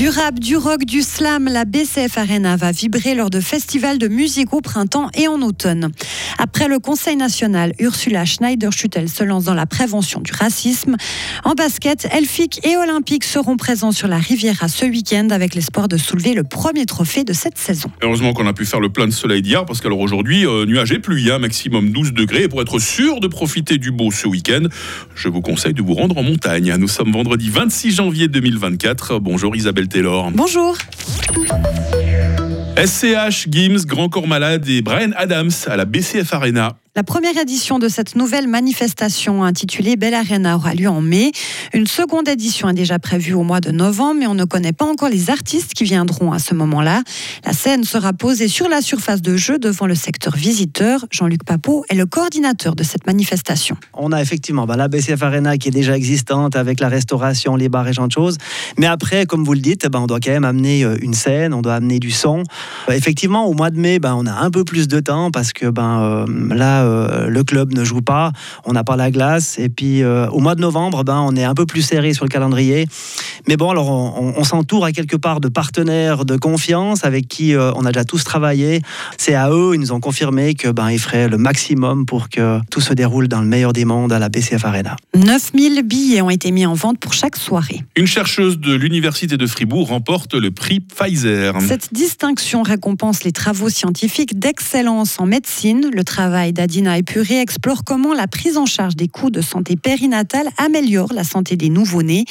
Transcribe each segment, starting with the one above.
Du rap, du rock, du slam, la BCF Arena va vibrer lors de festivals de musique au printemps et en automne. Après le Conseil national, Ursula Schneider-Schuttel se lance dans la prévention du racisme. En basket, Elfic et Olympique seront présents sur la Riviera ce week-end avec l'espoir de soulever le premier trophée de cette saison. Heureusement qu'on a pu faire le plein de soleil d'hier parce qu'alors aujourd'hui, euh, nuage et pluie, hein, maximum 12 degrés. Et pour être sûr de profiter du beau ce week-end, je vous conseille de vous rendre en montagne. Nous sommes vendredi 26 janvier 2024. Bonjour Isabelle. Taylor. Bonjour. SCH, Gims, Grand Corps Malade et Brian Adams à la BCF Arena. La première édition de cette nouvelle manifestation intitulée Belle Arena aura lieu en mai. Une seconde édition est déjà prévue au mois de novembre, mais on ne connaît pas encore les artistes qui viendront à ce moment-là. La scène sera posée sur la surface de jeu devant le secteur visiteur. Jean-Luc Papot est le coordinateur de cette manifestation. On a effectivement bah, la BCF Arena qui est déjà existante avec la restauration, les bars et genre de choses. Mais après, comme vous le dites, bah, on doit quand même amener euh, une scène, on doit amener du son. Effectivement, au mois de mai, bah, on a un peu plus de temps parce que euh, là, euh, le club ne joue pas, on n'a pas la glace. Et puis euh, au mois de novembre, ben, on est un peu plus serré sur le calendrier. Mais bon, alors on, s'entoure à quelque part de partenaires de confiance avec qui euh, on a déjà tous travaillé. C'est à eux, ils nous ont confirmé que ben, ils feraient le maximum pour que tout se déroule dans le meilleur des mondes à la BCF Arena. 9000 billets ont été mis en vente pour chaque soirée. Une chercheuse de l'Université de Fribourg remporte le prix Pfizer. Cette distinction récompense les travaux scientifiques d'excellence en médecine. Le travail d'Adina Epuré explore comment la prise en charge des coûts de santé périnatale améliore la santé des nouveau-nés.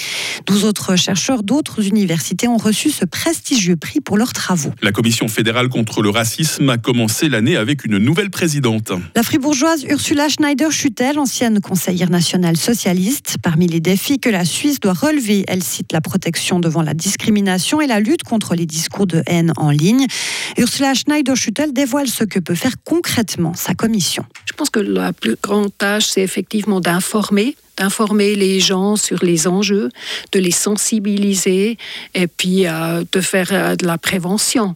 12 autres chercheurs d'autres universités ont reçu ce prestigieux prix pour leurs travaux. La Commission fédérale contre le racisme a commencé l'année avec une nouvelle présidente. La fribourgeoise Ursula Schneider-Schuttel, ancienne conseillère nationale socialiste. Parmi les défis que la Suisse doit relever, elle cite la protection devant la discrimination et la lutte contre les discours de haine en ligne. Ursula Schneider-Schuttel dévoile ce que peut faire concrètement sa commission. Je pense que la plus grande tâche, c'est effectivement d'informer d'informer les gens sur les enjeux, de les sensibiliser et puis euh, de faire euh, de la prévention.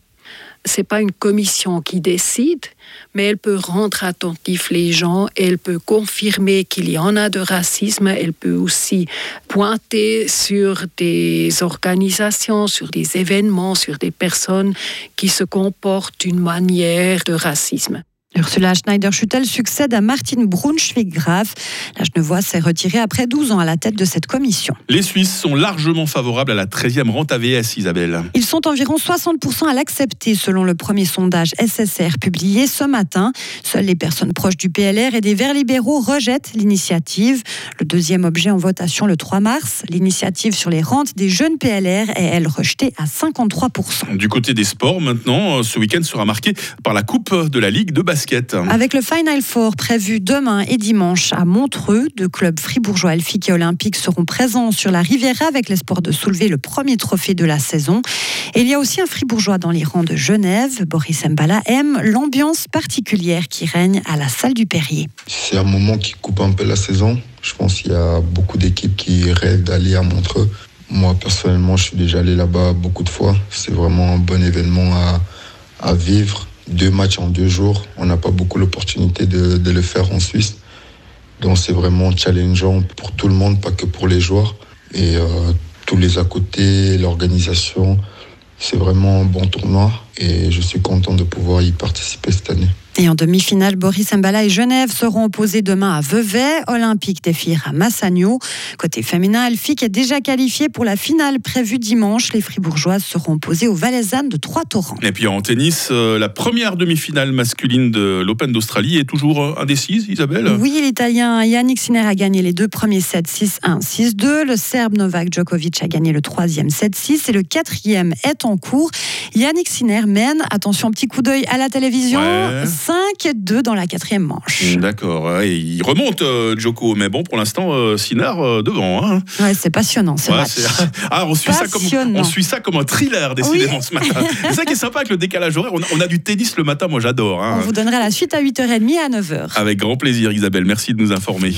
C'est pas une commission qui décide, mais elle peut rendre attentifs les gens, elle peut confirmer qu'il y en a de racisme, elle peut aussi pointer sur des organisations, sur des événements, sur des personnes qui se comportent d'une manière de racisme. Ursula Schneider-Schuttel succède à Martine Braunschweig-Graf. La Genevoise s'est retirée après 12 ans à la tête de cette commission. Les Suisses sont largement favorables à la 13e rente AVS, Isabelle. Ils sont environ 60% à l'accepter, selon le premier sondage SSR publié ce matin. Seules les personnes proches du PLR et des Verts libéraux rejettent l'initiative. Le deuxième objet en votation le 3 mars, l'initiative sur les rentes des jeunes PLR est, elle, rejetée à 53%. Du côté des sports, maintenant, ce week-end sera marqué par la Coupe de la Ligue de basket. Avec le Final Four prévu demain et dimanche à Montreux, deux clubs fribourgeois Elfique et Olympique seront présents sur la Riviera avec l'espoir de soulever le premier trophée de la saison. Et il y a aussi un fribourgeois dans les rangs de Genève. Boris Mbala aime l'ambiance particulière qui règne à la salle du Perrier. C'est un moment qui coupe un peu la saison. Je pense qu'il y a beaucoup d'équipes qui rêvent d'aller à Montreux. Moi, personnellement, je suis déjà allé là-bas beaucoup de fois. C'est vraiment un bon événement à, à vivre deux matchs en deux jours. On n'a pas beaucoup l'opportunité de, le faire en Suisse. Donc c'est vraiment challengeant pour tout le monde, pas que pour les joueurs. Et euh, tous les à côté, l'organisation, c'est vraiment un bon tournoi et je suis content de pouvoir y participer cette année. Et en demi-finale, Boris Mbala et Genève seront opposés demain à Vevey. Olympique défiera Massagno. Côté féminin, Elfic est déjà qualifié pour la finale prévue dimanche. Les Fribourgeoises seront opposées aux Valaisannes de Trois-Torrents. Et puis en tennis, euh, la première demi-finale masculine de l'Open d'Australie est toujours euh, indécise, Isabelle? Oui, l'Italien Yannick Sinner a gagné les deux premiers sets 6-1, 6-2. Le Serbe Novak Djokovic a gagné le troisième 7-6 et le quatrième est en cours. Yannick Sinner mène, attention, petit coup d'œil à la télévision. 5-2 dans la quatrième manche. D'accord. il remonte, euh, Joko, mais bon, pour l'instant, euh, Sinard euh, devant. Hein. Ouais, c'est passionnant, c'est Ah, on suit, ça comme, on suit ça comme un thriller, décidément, ce matin. c'est ça qui est sympa avec le décalage horaire. On a, du tennis le matin, moi j'adore. Hein. On vous donnera la suite à 8h30 et à 9h. Avec grand plaisir, Isabelle. Merci de nous informer.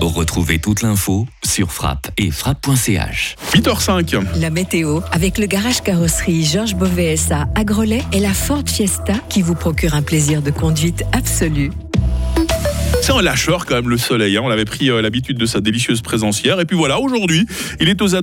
Retrouvez toute l'info sur frappe et frappe.ch. 8h05. La météo avec le garage carrosserie Georges Beauvais à Agrolais et la Ford Fiesta qui vous procure un plaisir de conduite absolu. C'est un lâcheur quand même le soleil. Hein. On avait pris euh, l'habitude de sa délicieuse présence. Et puis voilà, aujourd'hui, il est aux,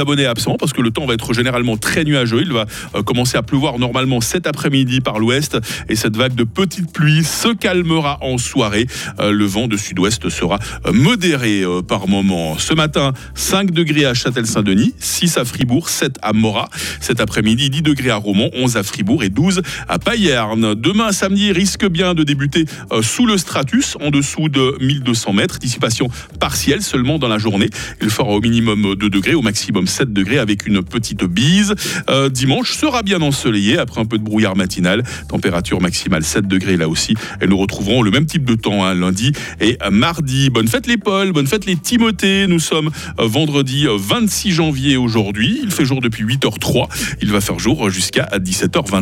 abonnés absents parce que le temps va être généralement très nuageux. Il va euh, commencer à pleuvoir normalement cet après-midi par l'ouest. Et cette vague de petites pluies se calmera en soirée. Euh, le vent de sud-ouest sera modéré par moment. Ce matin, 5 degrés à Châtel-Saint-Denis, 6 à Fribourg, 7 à Morat. Cet après-midi, 10 degrés à Romont, 11 à Fribourg et 12 à Payerne. Demain, samedi, risque bien de débuter sous le stratus, dessous de 1200 mètres. Dissipation partielle seulement dans la journée. Il fera au minimum 2 degrés, au maximum 7 degrés avec une petite bise. Euh, dimanche sera bien ensoleillé après un peu de brouillard matinal. Température maximale 7 degrés là aussi. Et nous retrouverons le même type de temps hein, lundi et mardi. Bonne fête les Paul, bonne fête les Timothée. Nous sommes euh, vendredi 26 euh, janvier aujourd'hui. Il fait jour depuis 8h03. Il va faire jour jusqu'à 17h20.